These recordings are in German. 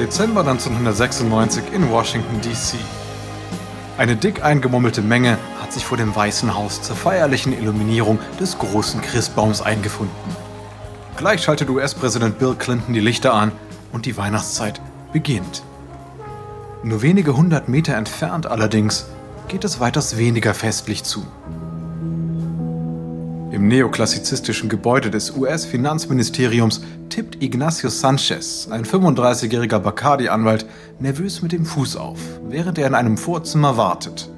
Dezember 1996 in Washington, D.C. Eine dick eingemummelte Menge hat sich vor dem Weißen Haus zur feierlichen Illuminierung des großen Christbaums eingefunden. Gleich schaltet US-Präsident Bill Clinton die Lichter an und die Weihnachtszeit beginnt. Nur wenige hundert Meter entfernt allerdings geht es weitaus weniger festlich zu. Im neoklassizistischen Gebäude des US-Finanzministeriums tippt Ignacio Sanchez, ein 35-jähriger Bacardi-Anwalt, nervös mit dem Fuß auf, während er in einem Vorzimmer wartet.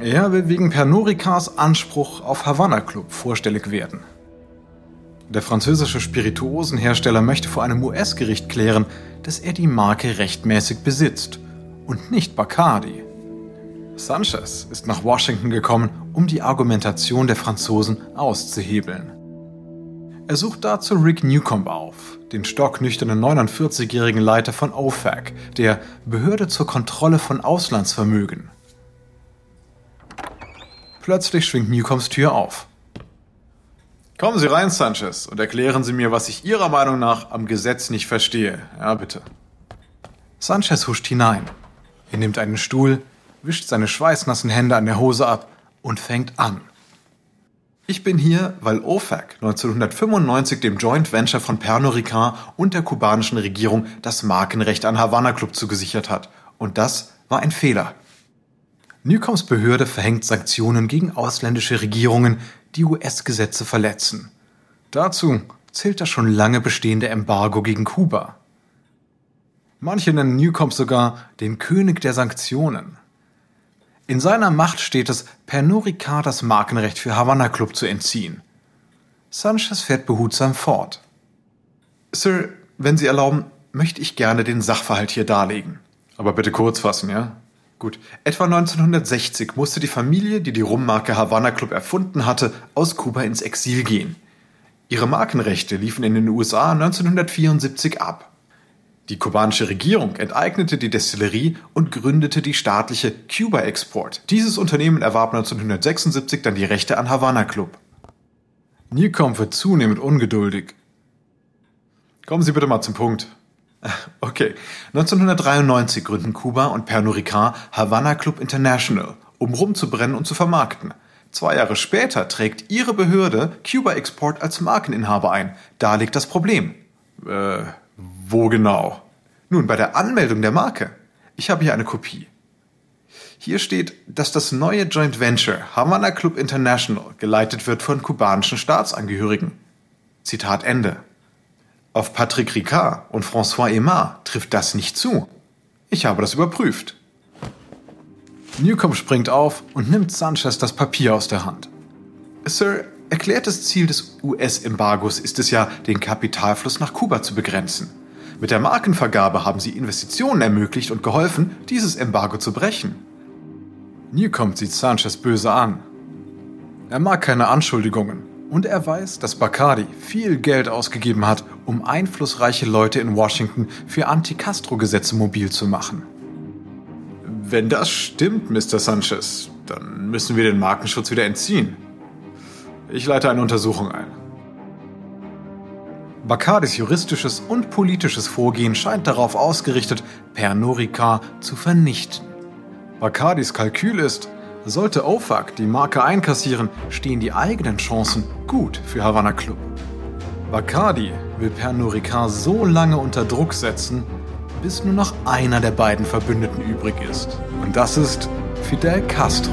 Er will wegen Pernod Ricards Anspruch auf Havana Club vorstellig werden. Der französische Spirituosenhersteller möchte vor einem US-Gericht klären, dass er die Marke rechtmäßig besitzt und nicht Bacardi. Sanchez ist nach Washington gekommen, um die Argumentation der Franzosen auszuhebeln. Er sucht dazu Rick Newcomb auf, den stocknüchternen 49-jährigen Leiter von OFAC, der Behörde zur Kontrolle von Auslandsvermögen. Plötzlich schwingt Newcombs Tür auf. Kommen Sie rein, Sanchez, und erklären Sie mir, was ich Ihrer Meinung nach am Gesetz nicht verstehe. Ja, bitte. Sanchez huscht hinein. Er nimmt einen Stuhl, wischt seine schweißnassen Hände an der Hose ab und fängt an. Ich bin hier, weil OFAC 1995 dem Joint Venture von Pernod Ricard und der kubanischen Regierung das Markenrecht an Havana Club zugesichert hat. Und das war ein Fehler. Newcoms Behörde verhängt Sanktionen gegen ausländische Regierungen, die US-Gesetze verletzen. Dazu zählt das schon lange bestehende Embargo gegen Kuba. Manche nennen Newcomb sogar den König der Sanktionen. In seiner Macht steht es, Pernod Ricard das Markenrecht für Havana Club zu entziehen. Sanchez fährt behutsam fort. Sir, wenn Sie erlauben, möchte ich gerne den Sachverhalt hier darlegen. Aber bitte kurz fassen, ja? Gut. Etwa 1960 musste die Familie, die die Rummarke Havana Club erfunden hatte, aus Kuba ins Exil gehen. Ihre Markenrechte liefen in den USA 1974 ab. Die kubanische Regierung enteignete die Destillerie und gründete die staatliche Cuba Export. Dieses Unternehmen erwarb 1976 dann die Rechte an Havana Club. Newcomb wird zunehmend ungeduldig. Kommen Sie bitte mal zum Punkt. Okay, 1993 gründen Kuba und Pernod Ricard Havana Club International, um rumzubrennen und zu vermarkten. Zwei Jahre später trägt ihre Behörde Cuba Export als Markeninhaber ein. Da liegt das Problem. Äh, wo genau? Nun, bei der Anmeldung der Marke. Ich habe hier eine Kopie. Hier steht, dass das neue Joint Venture Havana Club International geleitet wird von kubanischen Staatsangehörigen. Zitat Ende. Auf Patrick Ricard und François Aymar trifft das nicht zu. Ich habe das überprüft. Newcomb springt auf und nimmt Sanchez das Papier aus der Hand. Sir, Erklärtes Ziel des US-Embargos ist es ja, den Kapitalfluss nach Kuba zu begrenzen. Mit der Markenvergabe haben sie Investitionen ermöglicht und geholfen, dieses Embargo zu brechen. Newcomb sieht Sanchez böse an. Er mag keine Anschuldigungen und er weiß, dass Bacardi viel Geld ausgegeben hat, um einflussreiche Leute in Washington für Anti-Castro-Gesetze mobil zu machen. Wenn das stimmt, Mr. Sanchez, dann müssen wir den Markenschutz wieder entziehen. Ich leite eine Untersuchung ein. Bacardis juristisches und politisches Vorgehen scheint darauf ausgerichtet, Pernod Ricard zu vernichten. Bacardis Kalkül ist, sollte OFAC die Marke einkassieren, stehen die eigenen Chancen gut für Havana Club. Bacardi will Pernod Ricard so lange unter Druck setzen, bis nur noch einer der beiden Verbündeten übrig ist. Und das ist Fidel Castro.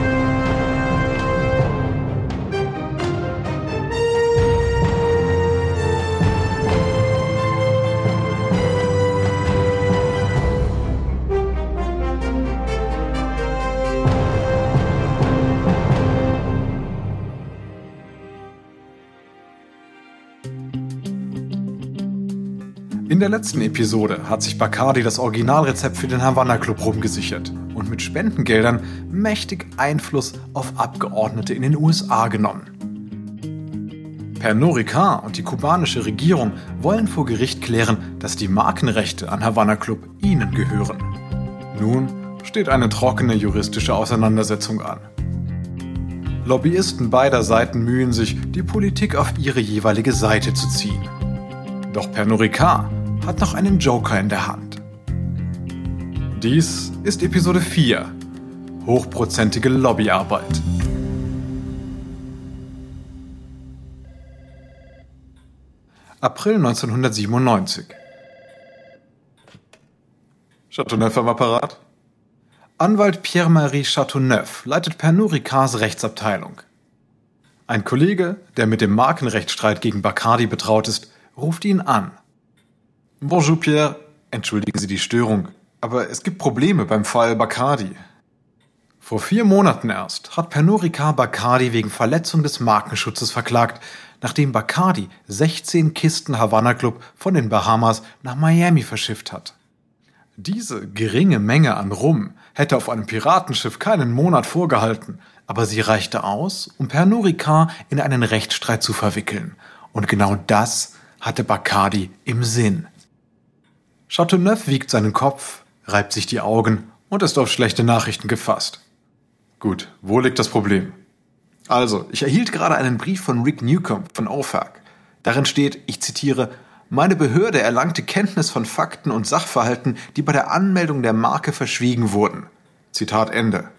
Der letzten Episode hat sich Bacardi das Originalrezept für den Havana Club rumgesichert und mit Spendengeldern mächtig Einfluss auf Abgeordnete in den USA genommen. Pernod Ricard und die kubanische Regierung wollen vor Gericht klären, dass die Markenrechte an Havana Club ihnen gehören. Nun steht eine trockene juristische Auseinandersetzung an. Lobbyisten beider Seiten mühen sich, die Politik auf ihre jeweilige Seite zu ziehen. Doch Pernod Ricard hat noch einen Joker in der Hand. Dies ist Episode 4. Hochprozentige Lobbyarbeit. April 1997. Chateauneuf am Apparat? Anwalt Pierre-Marie Chateauneuf leitet Pernod Ricards Rechtsabteilung. Ein Kollege, der mit dem Markenrechtsstreit gegen Bacardi betraut ist, ruft ihn an. Bonjour Pierre, entschuldigen Sie die Störung, aber es gibt Probleme beim Fall Bacardi. Vor vier Monaten erst hat Pernod Ricard Bacardi wegen Verletzung des Markenschutzes verklagt, nachdem Bacardi 16 Kisten Havana Club von den Bahamas nach Miami verschifft hat. Diese geringe Menge an Rum hätte auf einem Piratenschiff keinen Monat vorgehalten, aber sie reichte aus, um Pernod Ricard in einen Rechtsstreit zu verwickeln. Und genau das hatte Bacardi im Sinn. Chateauneuf wiegt seinen Kopf, reibt sich die Augen und ist auf schlechte Nachrichten gefasst. Gut, wo liegt das Problem? Also, ich erhielt gerade einen Brief von Rick Newcomb von OFAC. Darin steht, ich zitiere, meine Behörde erlangte Kenntnis von Fakten und Sachverhalten, die bei der Anmeldung der Marke verschwiegen wurden. Zitat Ende.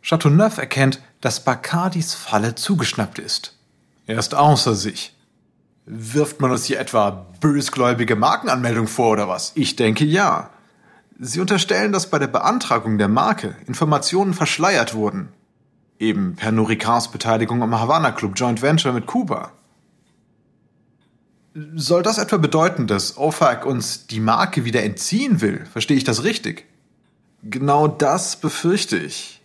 Chateauneuf erkennt, dass Bacardis Falle zugeschnappt ist. Er ist außer sich. Wirft man uns hier etwa bösgläubige Markenanmeldung vor oder was? Ich denke ja. Sie unterstellen, dass bei der Beantragung der Marke Informationen verschleiert wurden. Eben Pernod Ricards Beteiligung am Havana Club Joint Venture mit Kuba. Soll das etwa bedeuten, dass OFAC uns die Marke wieder entziehen will? Verstehe ich das richtig? Genau das befürchte ich.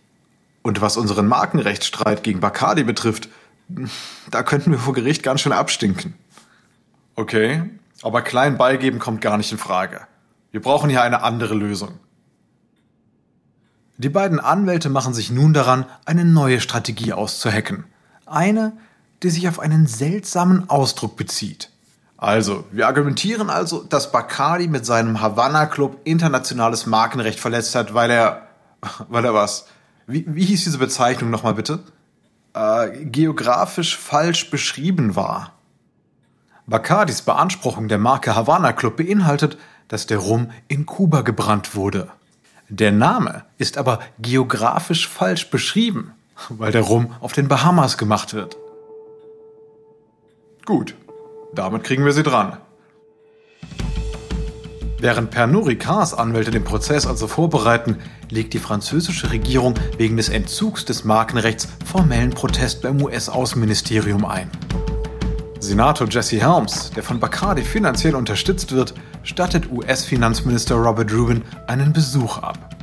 Und was unseren Markenrechtsstreit gegen Bacardi betrifft, da könnten wir vor Gericht ganz schön abstinken. Okay, aber klein beigeben kommt gar nicht in Frage. Wir brauchen hier eine andere Lösung. Die beiden Anwälte machen sich nun daran, eine neue Strategie auszuhacken. Eine, die sich auf einen seltsamen Ausdruck bezieht. Also, wir argumentieren also, dass Bacardi mit seinem Havana Club internationales Markenrecht verletzt hat, weil er, weil er was? Wie, wie hieß diese Bezeichnung nochmal bitte? Äh, geografisch falsch beschrieben war. Bacardis Beanspruchung der Marke Havana Club beinhaltet, dass der Rum in Kuba gebrannt wurde. Der Name ist aber geografisch falsch beschrieben, weil der Rum auf den Bahamas gemacht wird. Gut, damit kriegen wir sie dran. Während Pernod Ricards Anwälte den Prozess also vorbereiten, legt die französische Regierung wegen des Entzugs des Markenrechts formellen Protest beim US-Außenministerium ein. Senator Jesse Helms, der von Bacardi finanziell unterstützt wird, stattet US-Finanzminister Robert Rubin einen Besuch ab.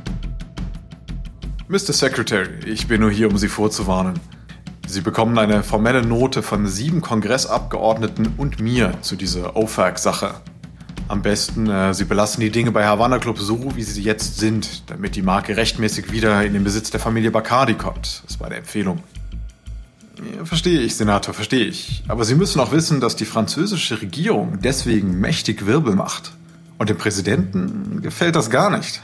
Mr. Secretary, ich bin nur hier, um Sie vorzuwarnen. Sie bekommen eine formelle Note von sieben Kongressabgeordneten und mir zu dieser OFAC-Sache. Am besten, äh, Sie belassen die Dinge bei Havana Club so, wie sie jetzt sind, damit die Marke rechtmäßig wieder in den Besitz der Familie Bacardi kommt. Das war eine Empfehlung. Verstehe ich, Senator, verstehe ich. Aber Sie müssen auch wissen, dass die französische Regierung deswegen mächtig Wirbel macht. Und dem Präsidenten gefällt das gar nicht.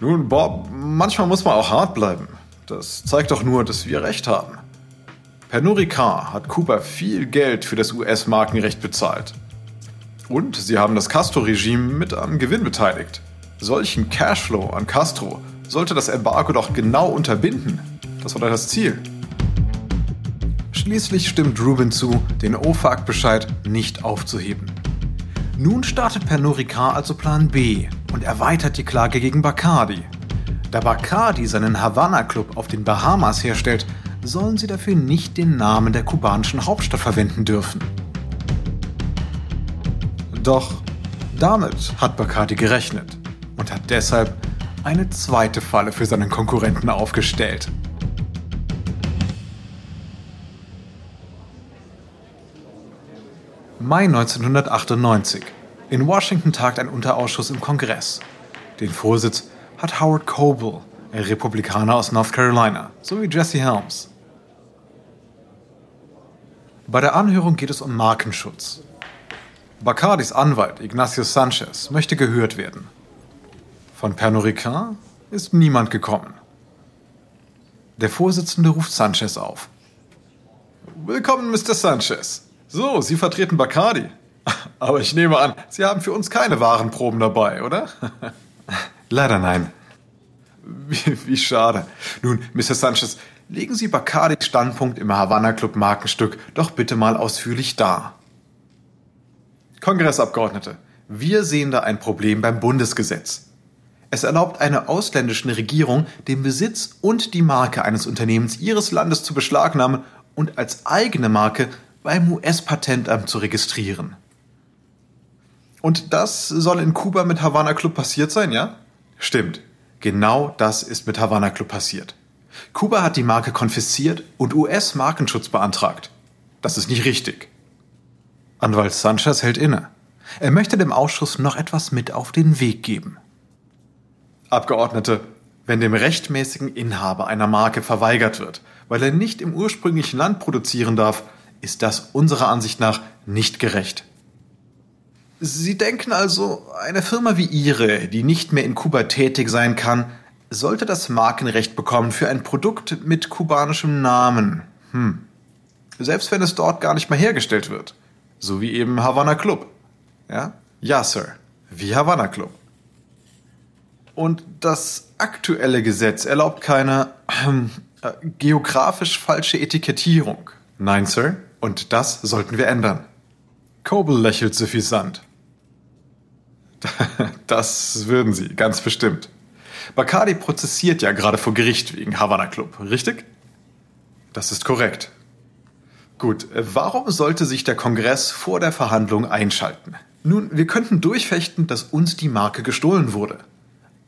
Nun, Bob, manchmal muss man auch hart bleiben. Das zeigt doch nur, dass wir recht haben. Pernod Ricard hat Cooper viel Geld für das US-Markenrecht bezahlt. Und sie haben das Castro-Regime mit am Gewinn beteiligt. Solchen Cashflow an Castro sollte das Embargo doch genau unterbinden. Das war doch das Ziel. Schließlich stimmt Rubin zu, den OFAC-Bescheid nicht aufzuheben. Nun startet Pernod also Plan B und erweitert die Klage gegen Bacardi. Da Bacardi seinen Havana Club auf den Bahamas herstellt, sollen sie dafür nicht den Namen der kubanischen Hauptstadt verwenden dürfen. Doch damit hat Bacardi gerechnet und hat deshalb eine zweite Falle für seinen Konkurrenten aufgestellt. Mai 1998. In Washington tagt ein Unterausschuss im Kongress. Den Vorsitz hat Howard Coble, ein Republikaner aus North Carolina, sowie Jesse Helms. Bei der Anhörung geht es um Markenschutz. Bacardis Anwalt Ignacio Sanchez möchte gehört werden. Von Pernod Ricard ist niemand gekommen. Der Vorsitzende ruft Sanchez auf. Willkommen, Mr. Sanchez. So, Sie vertreten Bacardi. Aber ich nehme an, Sie haben für uns keine Warenproben dabei, oder? Leider nein. Wie, wie, schade. Nun, Mr. Sanchez, legen Sie Bacardis Standpunkt im Havana Club Markenstück doch bitte mal ausführlich dar. Kongressabgeordnete, wir sehen da ein Problem beim Bundesgesetz. Es erlaubt einer ausländischen Regierung, den Besitz und die Marke eines Unternehmens ihres Landes zu beschlagnahmen und als eigene Marke beim US-Patentamt zu registrieren. Und das soll in Kuba mit Havana Club passiert sein, ja? Stimmt. Genau das ist mit Havana Club passiert. Kuba hat die Marke konfisziert und US-Markenschutz beantragt. Das ist nicht richtig. Anwalt Sanchez hält inne. Er möchte dem Ausschuss noch etwas mit auf den Weg geben. Abgeordnete, wenn dem rechtmäßigen Inhaber einer Marke verweigert wird, weil er nicht im ursprünglichen Land produzieren darf, ist das unserer Ansicht nach nicht gerecht. Sie denken also, eine Firma wie Ihre, die nicht mehr in Kuba tätig sein kann, sollte das Markenrecht bekommen für ein Produkt mit kubanischem Namen. Hm. Selbst wenn es dort gar nicht mehr hergestellt wird. So wie eben Havana Club. Ja? Ja, Sir. Wie Havana Club. Und das aktuelle Gesetz erlaubt keine äh, geografisch falsche Etikettierung. Nein, Sir. Und das sollten wir ändern. Coble lächelt suffisant. Das würden Sie, ganz bestimmt. Bacardi prozessiert ja gerade vor Gericht wegen Havana Club, richtig? Das ist korrekt. Gut, warum sollte sich der Kongress vor der Verhandlung einschalten? Nun, wir könnten durchfechten, dass uns die Marke gestohlen wurde.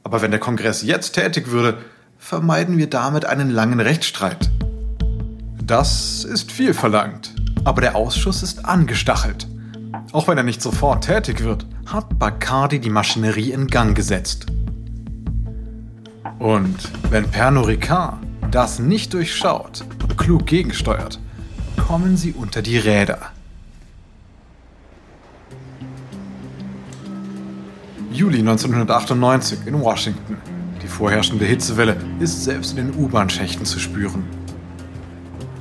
Aber wenn der Kongress jetzt tätig würde, vermeiden wir damit einen langen Rechtsstreit. Das ist viel verlangt, aber der Ausschuss ist angestachelt. Auch wenn er nicht sofort tätig wird, hat Bacardi die Maschinerie in Gang gesetzt. Und wenn Pernod Ricard das nicht durchschaut und klug gegensteuert, kommen sie unter die Räder. Juli 1998 in Washington. Die vorherrschende Hitzewelle ist selbst in den U-Bahn-Schächten zu spüren.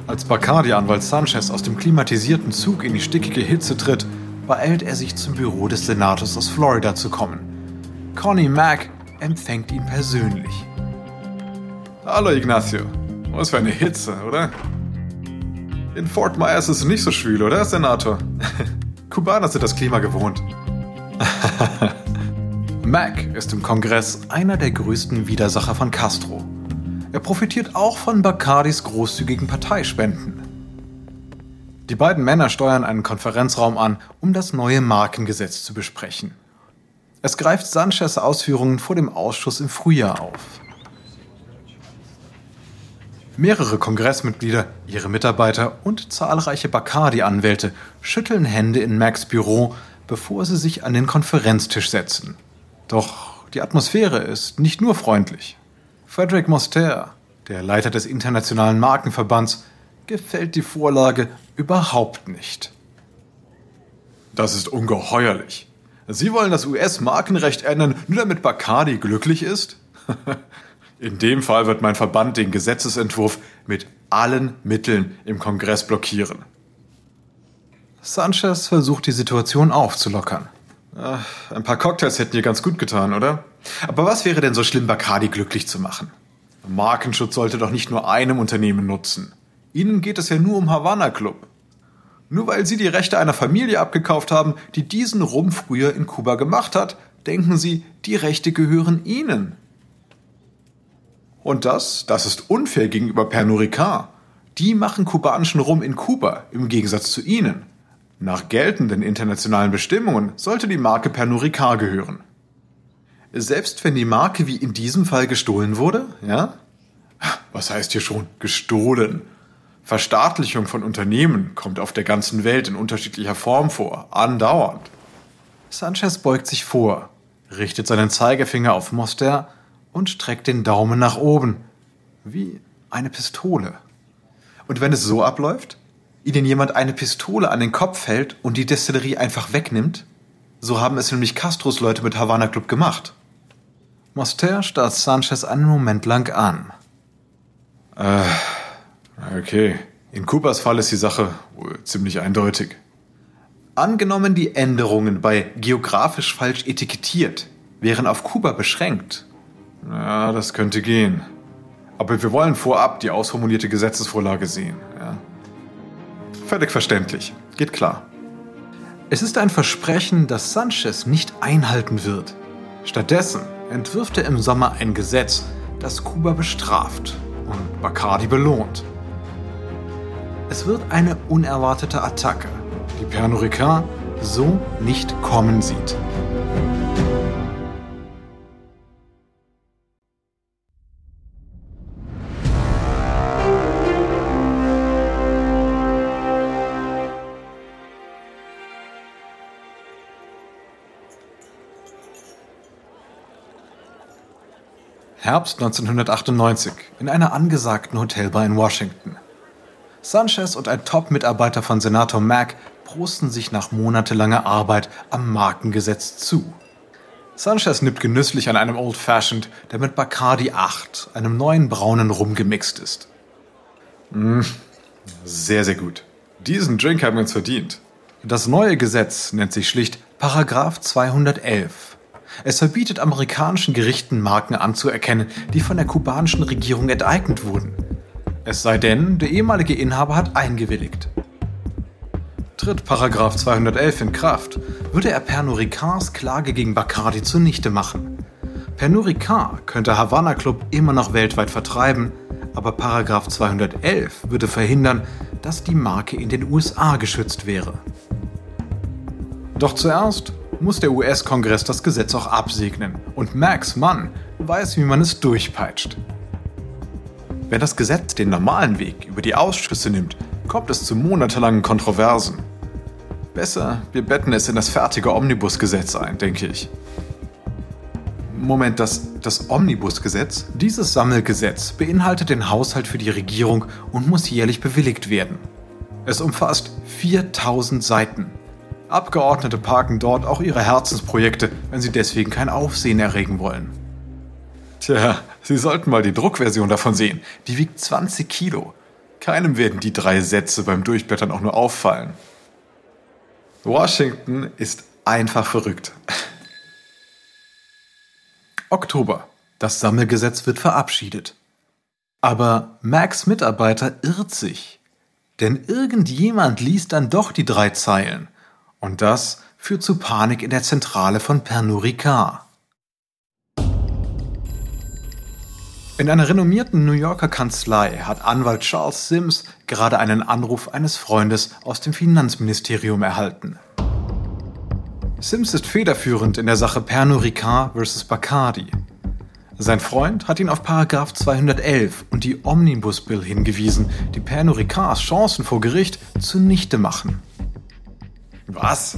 Als Bacardi-Anwalt Sanchez aus dem klimatisierten Zug in die stickige Hitze tritt, beeilt er sich zum Büro des Senators aus Florida zu kommen. Connie Mack empfängt ihn persönlich. Hallo Ignacio. Was für eine Hitze, oder? In Fort Myers ist es nicht so schwül, oder, Senator? Kubaner sind das Klima gewohnt. Mack ist im Kongress einer der größten Widersacher von Castro. Er profitiert auch von Bacardis großzügigen Parteispenden. Die beiden Männer steuern einen Konferenzraum an, um das neue Markengesetz zu besprechen. Es greift Sanchez Ausführungen vor dem Ausschuss im Frühjahr auf. Mehrere Kongressmitglieder, ihre Mitarbeiter und zahlreiche Bacardi-Anwälte schütteln Hände in Macs Büro, bevor sie sich an den Konferenztisch setzen. Doch die Atmosphäre ist nicht nur freundlich. Frederick Moster, der Leiter des Internationalen Markenverbands, gefällt die Vorlage überhaupt nicht. Das ist ungeheuerlich. Sie wollen das US-Markenrecht ändern, nur damit Bacardi glücklich ist? In dem Fall wird mein Verband den Gesetzesentwurf mit allen Mitteln im Kongress blockieren. Sanchez versucht die Situation aufzulockern. Ach, ein paar Cocktails hätten ihr ganz gut getan, oder? Aber was wäre denn so schlimm, Bacardi glücklich zu machen? Markenschutz sollte doch nicht nur einem Unternehmen nutzen. Ihnen geht es ja nur um Havana Club. Nur weil Sie die Rechte einer Familie abgekauft haben, die diesen Rum früher in Kuba gemacht hat, denken Sie, die Rechte gehören Ihnen. Und das, das ist unfair gegenüber Pernod Ricard. Die machen kubanischen Rum in Kuba, im Gegensatz zu Ihnen. Nach geltenden internationalen Bestimmungen sollte die Marke Pernod Ricard gehören. Selbst wenn die Marke wie in diesem Fall gestohlen wurde, ja? Was heißt hier schon gestohlen? Verstaatlichung von Unternehmen kommt auf der ganzen Welt in unterschiedlicher Form vor, andauernd. Sanchez beugt sich vor, richtet seinen Zeigefinger auf Moster und streckt den Daumen nach oben, wie eine Pistole. Und wenn es so abläuft, ihnen jemand eine Pistole an den Kopf hält und die Destillerie einfach wegnimmt, so haben es nämlich Castros Leute mit Havana Club gemacht. Moster starrt Sanchez einen Moment lang an. Äh, okay. In Coopers Fall ist die Sache wohl ziemlich eindeutig. Angenommen, die Änderungen bei geografisch falsch etikettiert wären auf Kuba beschränkt. Ja, das könnte gehen. Aber wir wollen vorab die ausformulierte Gesetzesvorlage sehen. Ja. Völlig verständlich. Geht klar. Es ist ein Versprechen, das Sanchez nicht einhalten wird. Stattdessen entwirft er im Sommer ein Gesetz, das Kuba bestraft und Bacardi belohnt. Es wird eine unerwartete Attacke, die Pernod so nicht kommen sieht. Herbst 1998 in einer angesagten Hotelbar in Washington. Sanchez und ein Top-Mitarbeiter von Senator Mack prosten sich nach monatelanger Arbeit am Markengesetz zu. Sanchez nippt genüsslich an einem Old Fashioned, der mit Bacardi 8, einem neuen braunen Rum gemixt ist. Mm, sehr, sehr gut. Diesen Drink haben wir uns verdient. Das neue Gesetz nennt sich schlicht Paragraph 211 es verbietet amerikanischen Gerichten Marken anzuerkennen, die von der kubanischen Regierung enteignet wurden. Es sei denn, der ehemalige Inhaber hat eingewilligt. Tritt Paragraph 211 in Kraft, würde er Pernod Klage gegen Bacardi zunichte machen. Pernod könnte Havana Club immer noch weltweit vertreiben, aber Paragraph 211 würde verhindern, dass die Marke in den USA geschützt wäre. Doch zuerst muss der US-Kongress das Gesetz auch absegnen. Und Max Mann weiß, wie man es durchpeitscht. Wenn das Gesetz den normalen Weg über die Ausschüsse nimmt, kommt es zu monatelangen Kontroversen. Besser, wir betten es in das fertige Omnibusgesetz ein, denke ich. Moment, das, das Omnibusgesetz? Dieses Sammelgesetz beinhaltet den Haushalt für die Regierung und muss jährlich bewilligt werden. Es umfasst 4000 Seiten Abgeordnete parken dort auch ihre Herzensprojekte, wenn sie deswegen kein Aufsehen erregen wollen. Tja, Sie sollten mal die Druckversion davon sehen. Die wiegt 20 Kilo. Keinem werden die drei Sätze beim Durchblättern auch nur auffallen. Washington ist einfach verrückt. Oktober. Das Sammelgesetz wird verabschiedet. Aber Max Mitarbeiter irrt sich. Denn irgendjemand liest dann doch die drei Zeilen. Und das führt zu Panik in der Zentrale von Pernod. In einer renommierten New Yorker Kanzlei hat Anwalt Charles Sims gerade einen Anruf eines Freundes aus dem Finanzministerium erhalten. Sims ist federführend in der Sache Pernod Ricard vs. Bacardi. Sein Freund hat ihn auf Paragraph 211 und die Omnibus Bill hingewiesen, die Pernod Chancen vor Gericht zunichte machen. Was?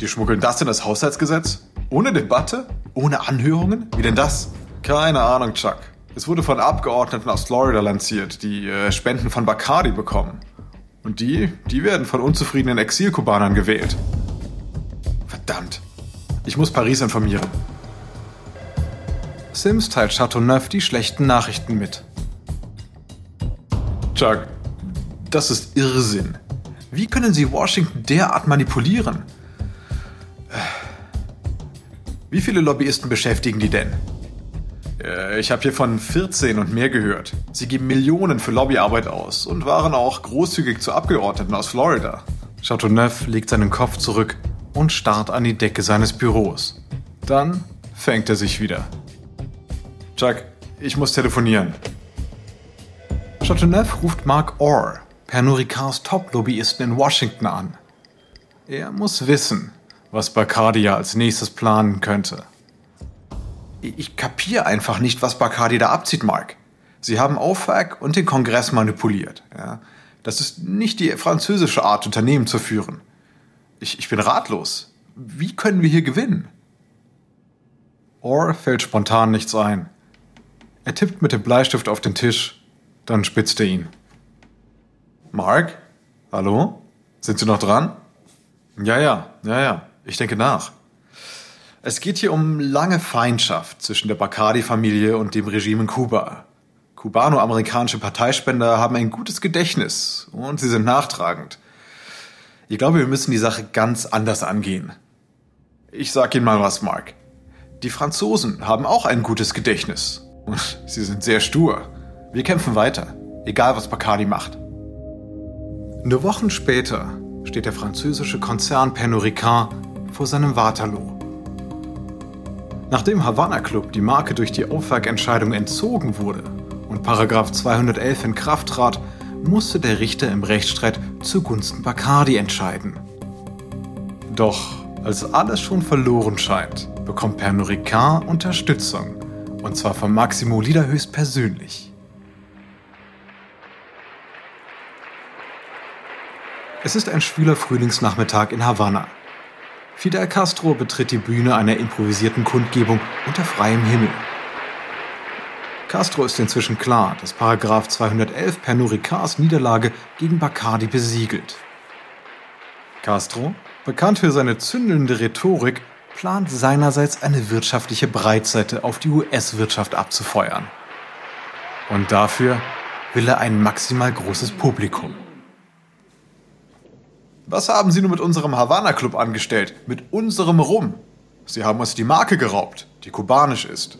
Die schmuggeln das in das Haushaltsgesetz? Ohne Debatte? Ohne Anhörungen? Wie denn das? Keine Ahnung, Chuck. Es wurde von Abgeordneten aus Florida lanciert, die äh, Spenden von Bacardi bekommen. Und die, die werden von unzufriedenen Exilkubanern gewählt. Verdammt. Ich muss Paris informieren. Sims teilt Chateauneuf die schlechten Nachrichten mit. Chuck, das ist Irrsinn. Wie können Sie Washington derart manipulieren? Wie viele Lobbyisten beschäftigen die denn? Äh, ich habe hier von 14 und mehr gehört. Sie geben Millionen für Lobbyarbeit aus und waren auch großzügig zu Abgeordneten aus Florida. Chateauneuf legt seinen Kopf zurück und starrt an die Decke seines Büros. Dann fängt er sich wieder. Chuck, ich muss telefonieren. Chateauneuf ruft Mark Orr, Pernod Ricards Top-Lobbyisten in Washington an. Er muss wissen, was Bacardi als nächstes planen könnte. Ich kapiere einfach nicht, was Bacardi da abzieht, Mark. Sie haben OFAC und den Kongress manipuliert. Ja? Das ist nicht die französische Art, Unternehmen zu führen. Ich, ich bin ratlos. Wie können wir hier gewinnen? Orr fällt spontan nichts ein. Er tippt mit dem Bleistift auf den Tisch, dann spitzt er ihn. Mark? Hallo? Sind Sie noch dran? Ja, ja, ja, ja. Ich denke nach. Es geht hier um lange Feindschaft zwischen der Bacardi-Familie und dem Regime in Kuba. Kubano-amerikanische Parteispender haben ein gutes Gedächtnis und sie sind nachtragend. Ich glaube, wir müssen die Sache ganz anders angehen. Ich sag Ihnen mal was, Mark. Die Franzosen haben auch ein gutes Gedächtnis. Und sie sind sehr stur. Wir kämpfen weiter, egal was Bacardi macht. Nur Wochen später steht der französische Konzern Pernod Ricard vor seinem Waterloo. Nachdem Havana Club die Marke durch die Aufwerkentscheidung entzogen wurde und Paragraph 211 in Kraft trat, musste der Richter im Rechtsstreit zugunsten Bacardi entscheiden. Doch als alles schon verloren scheint, bekommt Pernod Ricard Unterstützung, und zwar von Maximo Lieder höchstpersönlich. Es ist ein schwüler Frühlingsnachmittag in Havanna. Fidel Castro betritt die Bühne einer improvisierten Kundgebung unter freiem Himmel. Castro ist inzwischen klar, dass Paragraph 211 Pernod Ricards Niederlage gegen Bacardi besiegelt. Castro, bekannt für seine zündelnde Rhetorik, plant seinerseits eine wirtschaftliche Breitseite auf die US-Wirtschaft abzufeuern. Und dafür will er ein maximal großes Publikum. Was haben Sie nun mit unserem Havana Club angestellt? Mit unserem Rum? Sie haben uns die Marke geraubt, die kubanisch ist.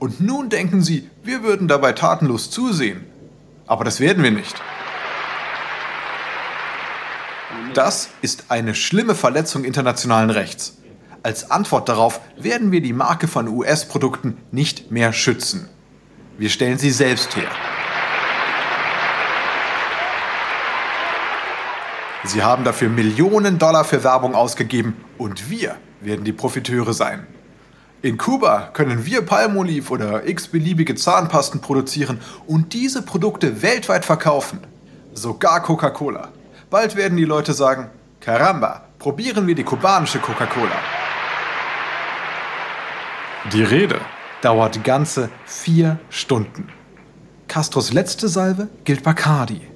Und nun denken Sie, wir würden dabei tatenlos zusehen. Aber das werden wir nicht. Das ist eine schlimme Verletzung internationalen Rechts. Als Antwort darauf werden wir die Marke von US-Produkten nicht mehr schützen. Wir stellen sie selbst her. Sie haben dafür Millionen Dollar für Werbung ausgegeben und wir werden die Profiteure sein. In Kuba können wir Palmolive oder x-beliebige Zahnpasten produzieren und diese Produkte weltweit verkaufen. Sogar Coca-Cola. Bald werden die Leute sagen, Caramba, probieren wir die kubanische Coca-Cola. Die Rede dauert ganze vier Stunden. Castros letzte Salve gilt Bacardi.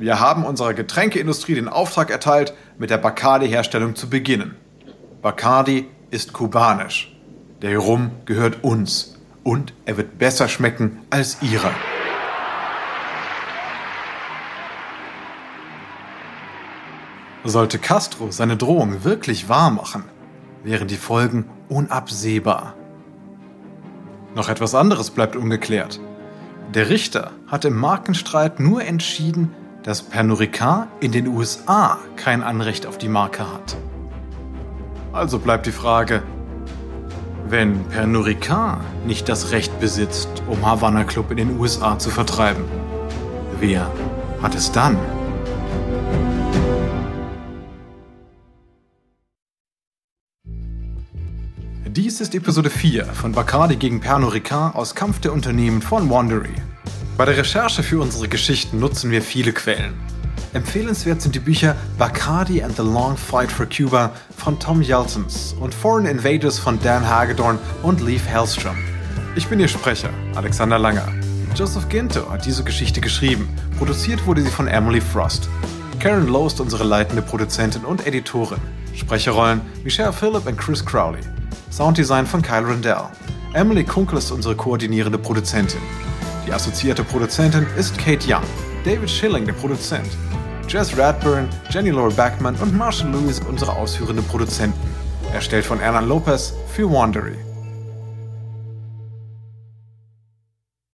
Wir haben unserer Getränkeindustrie den Auftrag erteilt, mit der Bacardi-Herstellung zu beginnen. Bacardi ist kubanisch. Der Rum gehört uns und er wird besser schmecken als ihrer. Sollte Castro seine Drohung wirklich wahr machen, wären die Folgen unabsehbar. Noch etwas anderes bleibt ungeklärt. Der Richter hat im Markenstreit nur entschieden, dass Pernod Ricard in den USA kein Anrecht auf die Marke hat. Also bleibt die Frage, wenn Pernod Ricard nicht das Recht besitzt, um Havana Club in den USA zu vertreiben, wer hat es dann? Dies ist Episode 4 von Bacardi gegen Pernod Ricard aus Kampf der Unternehmen von Wandery. Bei der Recherche für unsere Geschichten nutzen wir viele Quellen. Empfehlenswert sind die Bücher Bacardi and the Long Fight for Cuba von Tom Yeltons und Foreign Invaders von Dan Hagedorn und Leif Hellstrom. Ich bin Ihr Sprecher, Alexander Langer. Joseph Ginto hat diese Geschichte geschrieben. Produziert wurde sie von Emily Frost. Karen Lowe ist unsere leitende Produzentin und Editorin. Sprecherrollen Michelle Phillip und Chris Crowley. Sounddesign von Kyle Rendell. Emily Kunkel ist unsere koordinierende Produzentin. Die assoziierte Produzentin ist Kate Young, David Schilling der Produzent, Jess Radburn, Jenny Laura Backman und Marshall Lewis unsere ausführenden Produzenten. Erstellt von Ernan Lopez für Wandery.